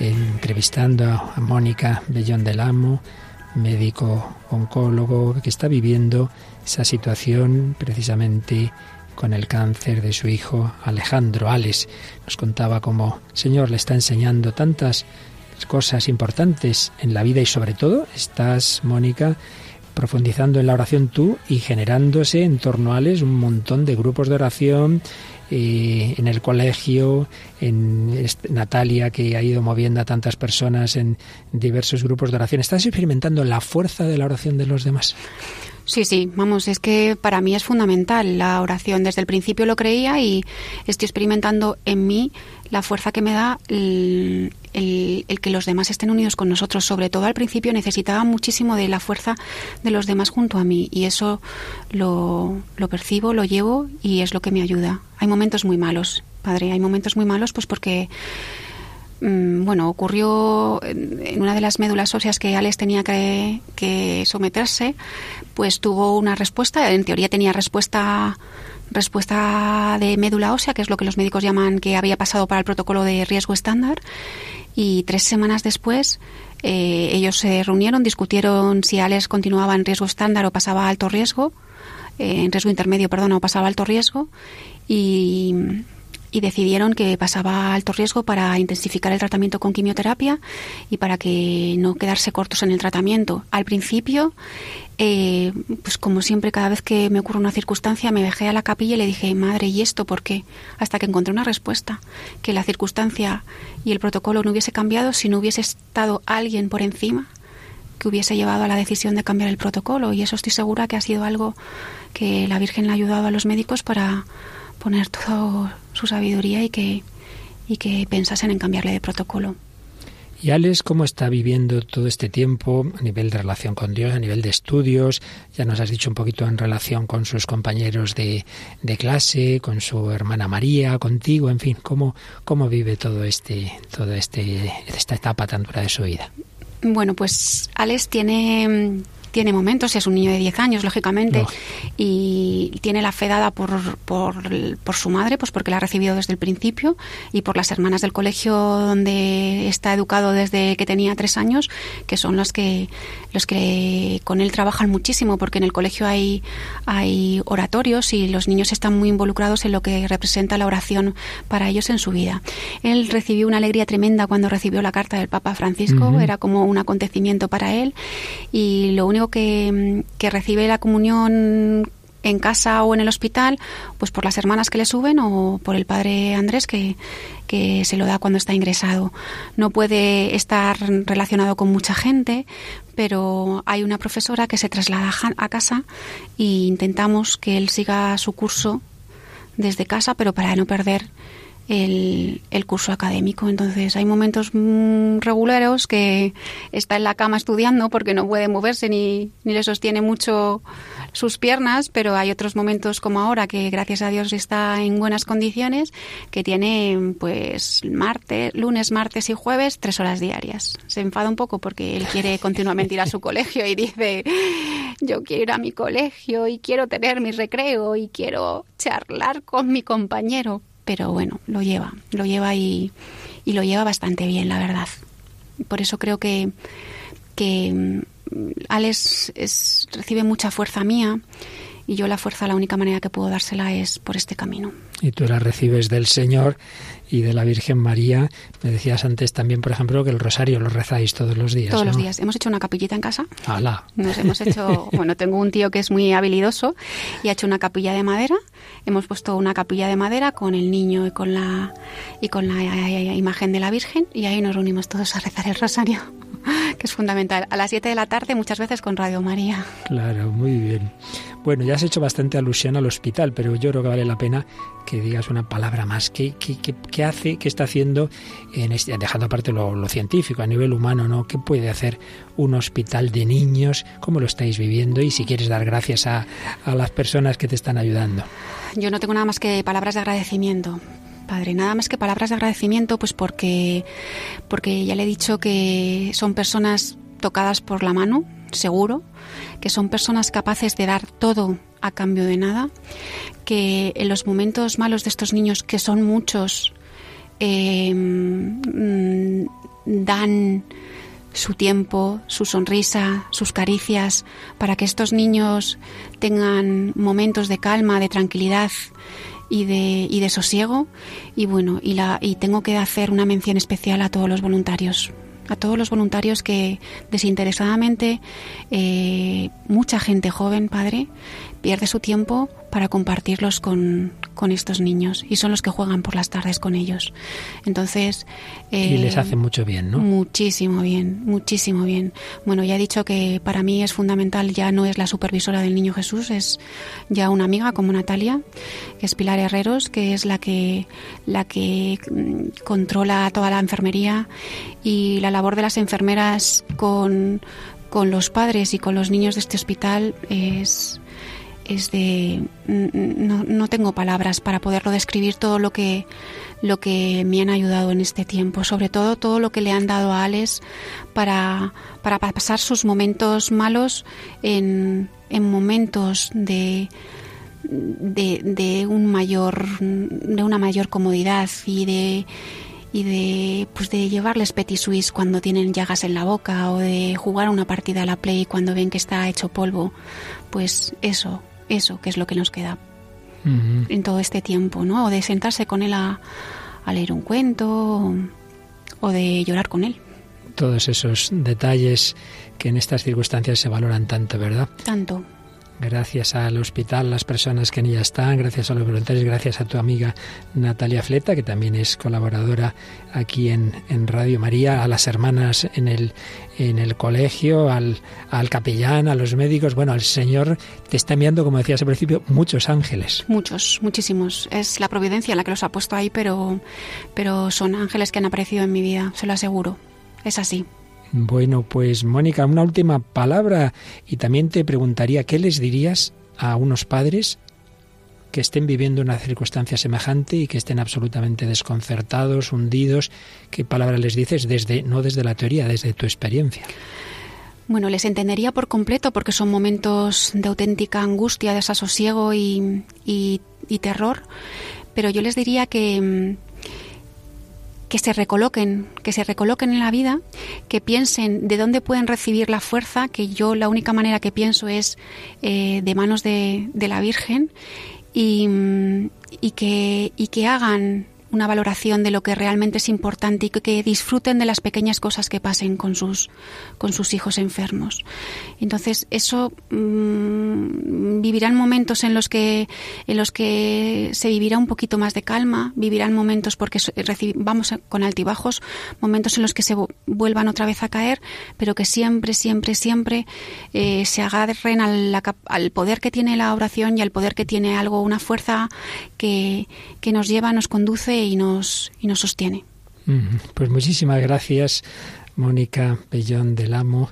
entrevistando a Mónica Bellón del Amo, médico oncólogo que está viviendo esa situación precisamente con el cáncer de su hijo Alejandro Ales. Nos contaba cómo el Señor le está enseñando tantas cosas importantes en la vida y sobre todo estás, Mónica, profundizando en la oración tú y generándose en torno a Ales un montón de grupos de oración eh, en el colegio, en Natalia, que ha ido moviendo a tantas personas en diversos grupos de oración. ¿Estás experimentando la fuerza de la oración de los demás? Sí, sí, vamos, es que para mí es fundamental la oración. Desde el principio lo creía y estoy experimentando en mí la fuerza que me da el, que los demás estén unidos con nosotros. Sobre todo al principio necesitaba muchísimo de la fuerza de los demás junto a mí y eso lo, lo percibo, lo llevo y es lo que me ayuda. Hay momentos muy malos, padre, hay momentos muy malos pues porque bueno, ocurrió en una de las médulas óseas que Alex tenía que, someterse, pues tuvo una respuesta, en teoría tenía respuesta respuesta de médula ósea, que es lo que los médicos llaman que había pasado para el protocolo de riesgo estándar, y tres semanas después eh, ellos se reunieron, discutieron si Alex continuaba en riesgo estándar o pasaba a alto riesgo, eh, en riesgo intermedio, perdón, o pasaba a alto riesgo, y y decidieron que pasaba alto riesgo para intensificar el tratamiento con quimioterapia y para que no quedarse cortos en el tratamiento. Al principio, eh, pues como siempre, cada vez que me ocurre una circunstancia, me dejé a la capilla y le dije, madre, ¿y esto por qué? Hasta que encontré una respuesta, que la circunstancia y el protocolo no hubiese cambiado si no hubiese estado alguien por encima que hubiese llevado a la decisión de cambiar el protocolo. Y eso estoy segura que ha sido algo que la Virgen le ha ayudado a los médicos para poner toda su sabiduría y que, y que pensasen en cambiarle de protocolo. ¿Y Alex cómo está viviendo todo este tiempo a nivel de relación con Dios, a nivel de estudios? Ya nos has dicho un poquito en relación con sus compañeros de, de clase, con su hermana María, contigo, en fin, ¿cómo, cómo vive todo este, todo este, esta etapa tan dura de su vida? Bueno, pues Alex tiene tiene momentos, es un niño de 10 años, lógicamente, y tiene la fe dada por, por, por, su madre, pues porque la ha recibido desde el principio, y por las hermanas del colegio donde está educado desde que tenía tres años, que son los que, los que con él trabajan muchísimo, porque en el colegio hay, hay oratorios y los niños están muy involucrados en lo que representa la oración para ellos en su vida. Él recibió una alegría tremenda cuando recibió la carta del Papa Francisco, era como un acontecimiento para él, y lo único que, recibe la comunión en casa o en el hospital, pues por las hermanas que le suben o por el padre Andrés que, que, se lo da cuando está ingresado. No puede estar relacionado con mucha gente, pero hay una profesora que se traslada a casa e intentamos que él siga su curso desde casa, pero para no perder el, el, curso académico. Entonces hay momentos mm, regulares que está en la cama estudiando porque no puede moverse ni, ni le sostiene mucho sus piernas, pero hay otros momentos como ahora que gracias a Dios está en buenas condiciones, que tiene pues martes, lunes, martes y jueves tres horas diarias. Se enfada un poco porque él quiere continuamente ir a su colegio y dice yo quiero ir a mi colegio y quiero tener mi recreo y quiero charlar con mi compañero, pero bueno, lo lleva, lo lleva y, y lo lleva bastante bien, la verdad. Por eso creo que, que mm, Alex es, recibe mucha fuerza mía y yo la fuerza, la única manera que puedo dársela es por este camino. Y tú la recibes del Señor y de la Virgen María. Me decías antes también, por ejemplo, que el rosario lo rezáis todos los días. Todos los días. Hemos hecho una capillita en casa. ¡Hala! Nos hemos hecho, bueno, tengo un tío que es muy habilidoso y ha hecho una capilla de madera. Hemos puesto una capilla de madera con el niño y con la y con la imagen de la Virgen y ahí nos reunimos todos a rezar el rosario, que es fundamental. A las 7 de la tarde muchas veces con Radio María. Claro, muy bien. Bueno, ya has hecho bastante alusión al hospital, pero yo creo que vale la pena que digas una palabra más. ¿Qué, qué, qué, hace, qué está haciendo, en este, dejando aparte lo, científico, a nivel humano, ¿no? ¿Qué puede hacer un hospital de niños? ¿Cómo lo estáis viviendo? Y si quieres dar gracias a, a las personas que te están ayudando. Yo no tengo nada más que palabras de agradecimiento. Padre, nada más que palabras de agradecimiento, pues porque, porque ya le he dicho que son personas tocadas por la mano, seguro, que son personas capaces de dar todo a cambio de nada, que en los momentos malos de estos niños, que son muchos, mm, dan su tiempo, su sonrisa, sus caricias, para que estos niños tengan momentos de calma, de tranquilidad y de, y de sosiego. Y bueno, y, la, y tengo que hacer una mención especial a todos los voluntarios, a todos los voluntarios que desinteresadamente, eh, mucha gente joven, padre, pierde su tiempo para compartirlos con, con estos niños y son los que juegan por las tardes con ellos. Entonces... y les eh, hace mucho bien, ¿no? Muchísimo bien, muchísimo bien. Bueno, ya he dicho que para mí es fundamental, ya no es la supervisora del Niño Jesús, es ya una amiga como Natalia, que es Pilar Herreros, que es la que, la que mm, controla toda la enfermería y la labor de las enfermeras con, con los padres y con los niños de este hospital es es de no, no, tengo palabras para poderlo describir todo lo que lo que me han ayudado en este tiempo, sobre todo todo lo que le han dado a Alex para, para pasar sus momentos malos en, en momentos de, de, un mayor de una mayor comodidad y de y de pues de llevarles petit suisse cuando tienen llagas en la boca o de jugar una partida a la play cuando ven que está hecho polvo. Pues eso eso, que es lo que nos queda en todo este tiempo, ¿no? O de sentarse con él a, leer un cuento o, de llorar con él. Todos esos detalles que en estas circunstancias se valoran tanto, ¿verdad? Tanto gracias al hospital, las personas que en ella están, gracias a los voluntarios, gracias a tu amiga Natalia Fleta, que también es colaboradora aquí en, Radio María, a las hermanas en el, en el colegio, al, al, capellán, a los médicos. Bueno, al Señor te está enviando, como decías al principio, muchos ángeles. Muchos, muchísimos. Es la providencia la que los ha puesto ahí, pero, pero son ángeles que han aparecido en mi vida, se lo aseguro. Es así. Bueno, pues Mónica, una última palabra y también te preguntaría, ¿qué les dirías a unos padres que estén viviendo una circunstancia semejante y que estén absolutamente desconcertados, hundidos? ¿Qué palabra les dices desde no desde la teoría, desde tu experiencia? Bueno, les entendería por completo porque son momentos de auténtica angustia, desasosiego y, terror, pero yo les diría que, que se recoloquen, que se recoloquen en la vida, que piensen de dónde pueden recibir la fuerza, que yo la única manera que pienso es eh, de manos de, de la Virgen, y, y, que, y que hagan una valoración de lo que realmente es importante y que, disfruten de las pequeñas cosas que pasen con sus, con sus hijos enfermos. Entonces, eso mm, vivirán momentos en los que en los que se vivirá un poquito más de calma, vivirán momentos porque vamos con altibajos, momentos en los que se vuelvan otra vez a caer, pero que siempre, siempre, siempre eh, se agarren al, al poder que tiene la oración y al poder que tiene algo, una fuerza que, que nos lleva, nos conduce y nos, y nos sostiene. Pues muchísimas gracias, Mónica Pellón del Amo,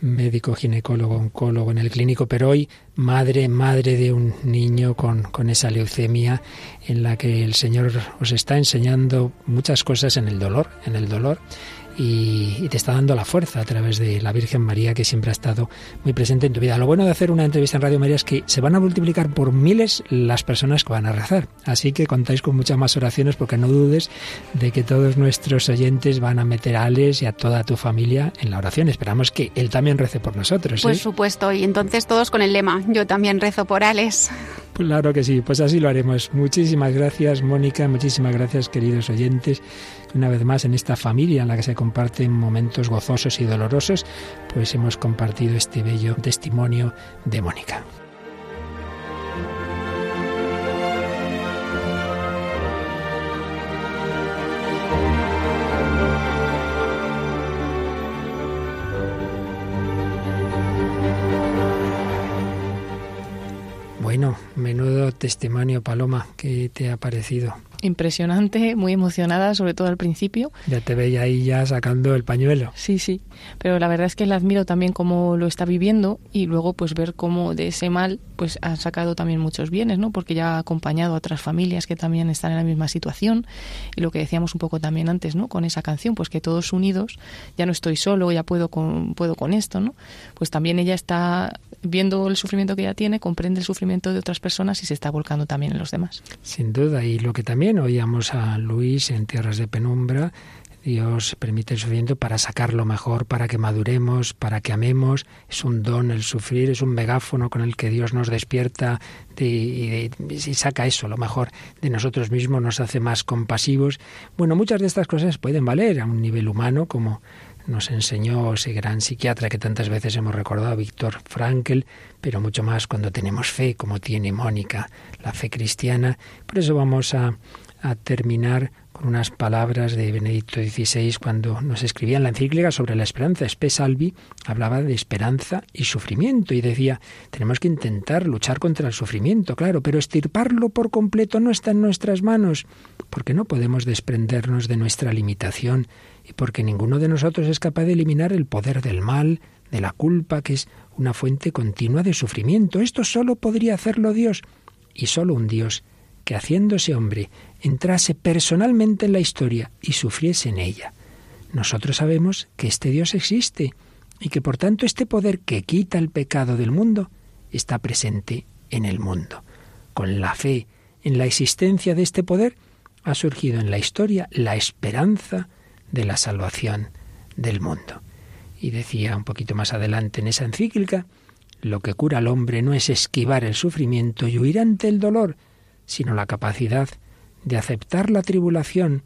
médico, ginecólogo, oncólogo en el clínico, pero hoy madre, madre de un niño con, con esa leucemia en la que el Señor os está enseñando muchas cosas en el dolor, en el dolor y, te está dando la fuerza a través de la Virgen María que siempre ha estado muy presente en tu vida. Lo bueno de hacer una entrevista en Radio María es que se van a multiplicar por miles las personas que van a rezar. Así que contáis con muchas más oraciones porque no dudes de que todos nuestros oyentes van a meter a Alex y a toda tu familia en la oración. Esperamos que él también rece por nosotros. Por ¿eh? supuesto, y entonces todos con el lema, yo también rezo por Alex. Claro que sí, pues así lo haremos. Muchísimas gracias, Mónica, muchísimas gracias, queridos oyentes. Una vez más, en esta familia en la que se comparten momentos gozosos y dolorosos, pues hemos compartido este bello testimonio de Mónica. Menudo testimonio, Paloma, ¿qué te ha parecido? Impresionante, muy emocionada, sobre todo al principio. Ya te veía ahí ya sacando el pañuelo. Sí, sí, pero la verdad es que la admiro también cómo lo está viviendo y luego pues ver cómo de ese mal pues ha sacado también muchos bienes, ¿no? Porque ya ha acompañado a otras familias que también están en la misma situación y lo que decíamos un poco también antes, ¿no? Con esa canción, pues que todos unidos, ya no estoy solo, ya puedo con, puedo con esto, ¿no? Pues también ella está viendo el sufrimiento que ella tiene, comprende el sufrimiento de otras personas y se está volcando también en los demás. Sin duda, y lo que también oíamos a Luis en Tierras de Penumbra. Dios permite el sufrimiento para sacarlo mejor, para que maduremos, para que amemos. Es un don el sufrir, es un megáfono con el que Dios nos despierta y, saca eso, lo mejor de nosotros mismos, nos hace más compasivos. Bueno, muchas de estas cosas pueden valer a un nivel humano, como nos enseñó ese gran psiquiatra que tantas veces hemos recordado, Víctor Frankl, pero mucho más cuando tenemos fe, como tiene Mónica, la fe cristiana. Por eso vamos a, terminar con unas palabras de Benedicto XVI cuando nos escribía en la encíclica sobre la esperanza. Spe Salvi hablaba de esperanza y sufrimiento y decía, tenemos que intentar luchar contra el sufrimiento, claro, pero estirparlo por completo no está en nuestras manos, porque no podemos desprendernos de nuestra limitación porque ninguno de nosotros es capaz de eliminar el poder del mal, de la culpa, que es una fuente continua de sufrimiento. Esto solo podría hacerlo Dios, y solo un Dios que haciéndose hombre entrase personalmente en la historia y sufriese en ella. Nosotros sabemos que este Dios existe y que por tanto este poder que quita el pecado del mundo está presente en el mundo. Con la fe en la existencia de este poder ha surgido en la historia la esperanza de la salvación del mundo. Y decía un poquito más adelante en esa encíclica, lo que cura al hombre no es esquivar el sufrimiento y huir ante el dolor, sino la capacidad de aceptar la tribulación,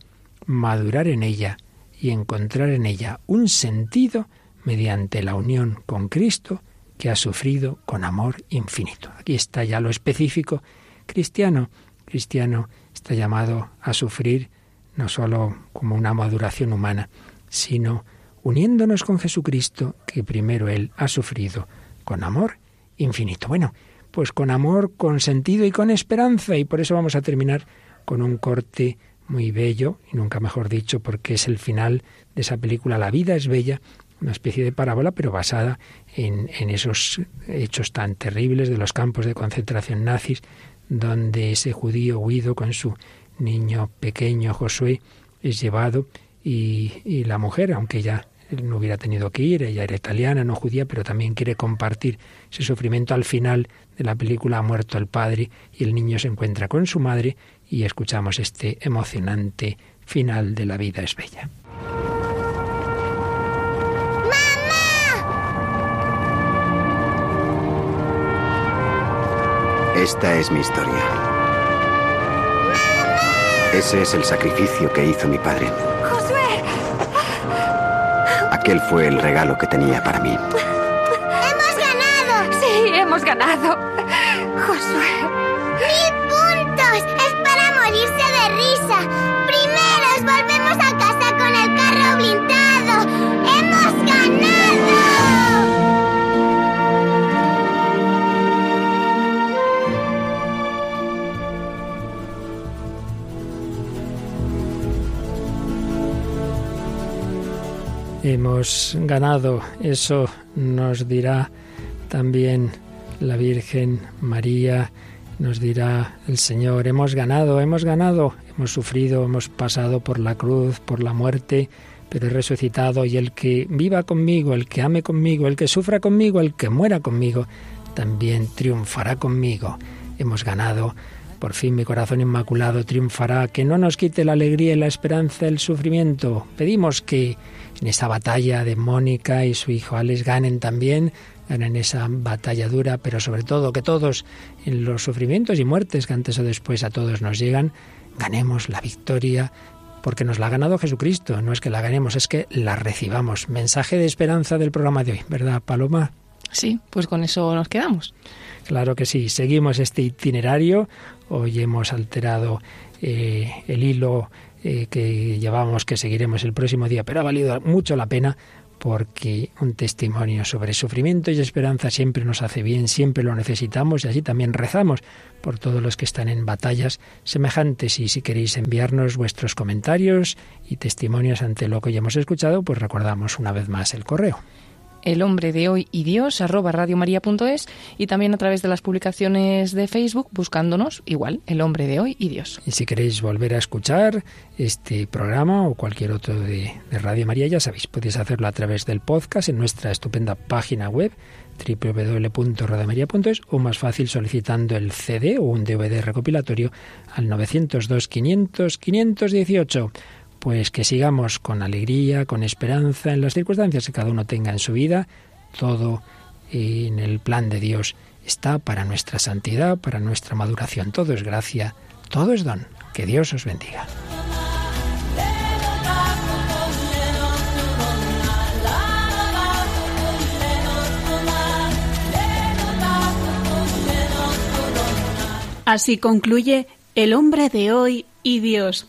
madurar en ella y encontrar en ella un sentido mediante la unión con Cristo que ha sufrido con amor infinito. Aquí está ya lo específico cristiano. Cristiano está llamado a sufrir no sólo como una maduración humana, sino uniéndonos con Jesucristo, que primero Él ha sufrido con amor infinito. Bueno, pues con amor, con sentido y con esperanza, y por eso vamos a terminar con un corte muy bello, y nunca mejor dicho, porque es el final de esa película La vida es bella, una especie de parábola, pero basada en, en esos hechos tan terribles de los campos de concentración nazis, donde ese judío huido con su niño pequeño Josué es llevado y, la mujer, aunque ya no hubiera tenido que ir, ella era italiana, no judía, pero también quiere compartir ese sufrimiento. Al final de la película ha muerto el padre y el niño se encuentra con su madre y escuchamos este emocionante final de la vida es bella. Esta es mi historia. Ese es el sacrificio que hizo mi padre. ¡Josué! Aquel fue el regalo que tenía para mí. ¡Hemos ganado! Sí, hemos ganado. Josué. ¡Mil puntos! Es para morirse de risa. Hemos ganado. Eso nos dirá también la Virgen María, nos dirá el Señor, hemos ganado, hemos ganado, hemos sufrido, hemos pasado por la cruz, por la muerte, pero he resucitado y el que viva conmigo, el que ame conmigo, el que sufra conmigo, el que muera conmigo, también triunfará conmigo. Hemos ganado. Por fin mi corazón inmaculado triunfará, que no nos quite la alegría y la esperanza el sufrimiento. Pedimos que en esa batalla de Mónica y su hijo Alex ganen también, ganen esa batalla dura, pero sobre todo que todos en los sufrimientos y muertes que antes o después a todos nos llegan, ganemos la victoria porque nos la ha ganado Jesucristo. No es que la ganemos, es que la recibamos. Mensaje de esperanza del programa de hoy, ¿verdad, Paloma? Sí, pues con eso nos quedamos. Claro que sí. Seguimos este itinerario. Hoy hemos alterado eh, el hilo eh, que llevamos, que seguiremos el próximo día, pero ha valido mucho la pena porque un testimonio sobre sufrimiento y esperanza siempre nos hace bien, siempre lo necesitamos y así también rezamos por todos los que están en batallas semejantes. Y si queréis enviarnos vuestros comentarios y testimonios ante lo que ya hemos escuchado, pues recordamos una vez más el correo El hombre de hoy y Dios, arroba radiomaria.es y también a través de las publicaciones de Facebook buscándonos igual, El hombre de hoy y Dios. Y si queréis volver a escuchar este programa o cualquier otro de, de Radio María, ya sabéis, podéis hacerlo a través del podcast en nuestra estupenda página web www.radiomaria.es o más fácil solicitando el CD o un DVD recopilatorio al 902 500 518 pues que sigamos con alegría, con esperanza en las circunstancias que cada uno tenga en su vida, todo en el plan de Dios está para nuestra santidad, para nuestra maduración, todo es gracia, todo es don. Que Dios os bendiga. Así concluye El hombre de hoy y Dios,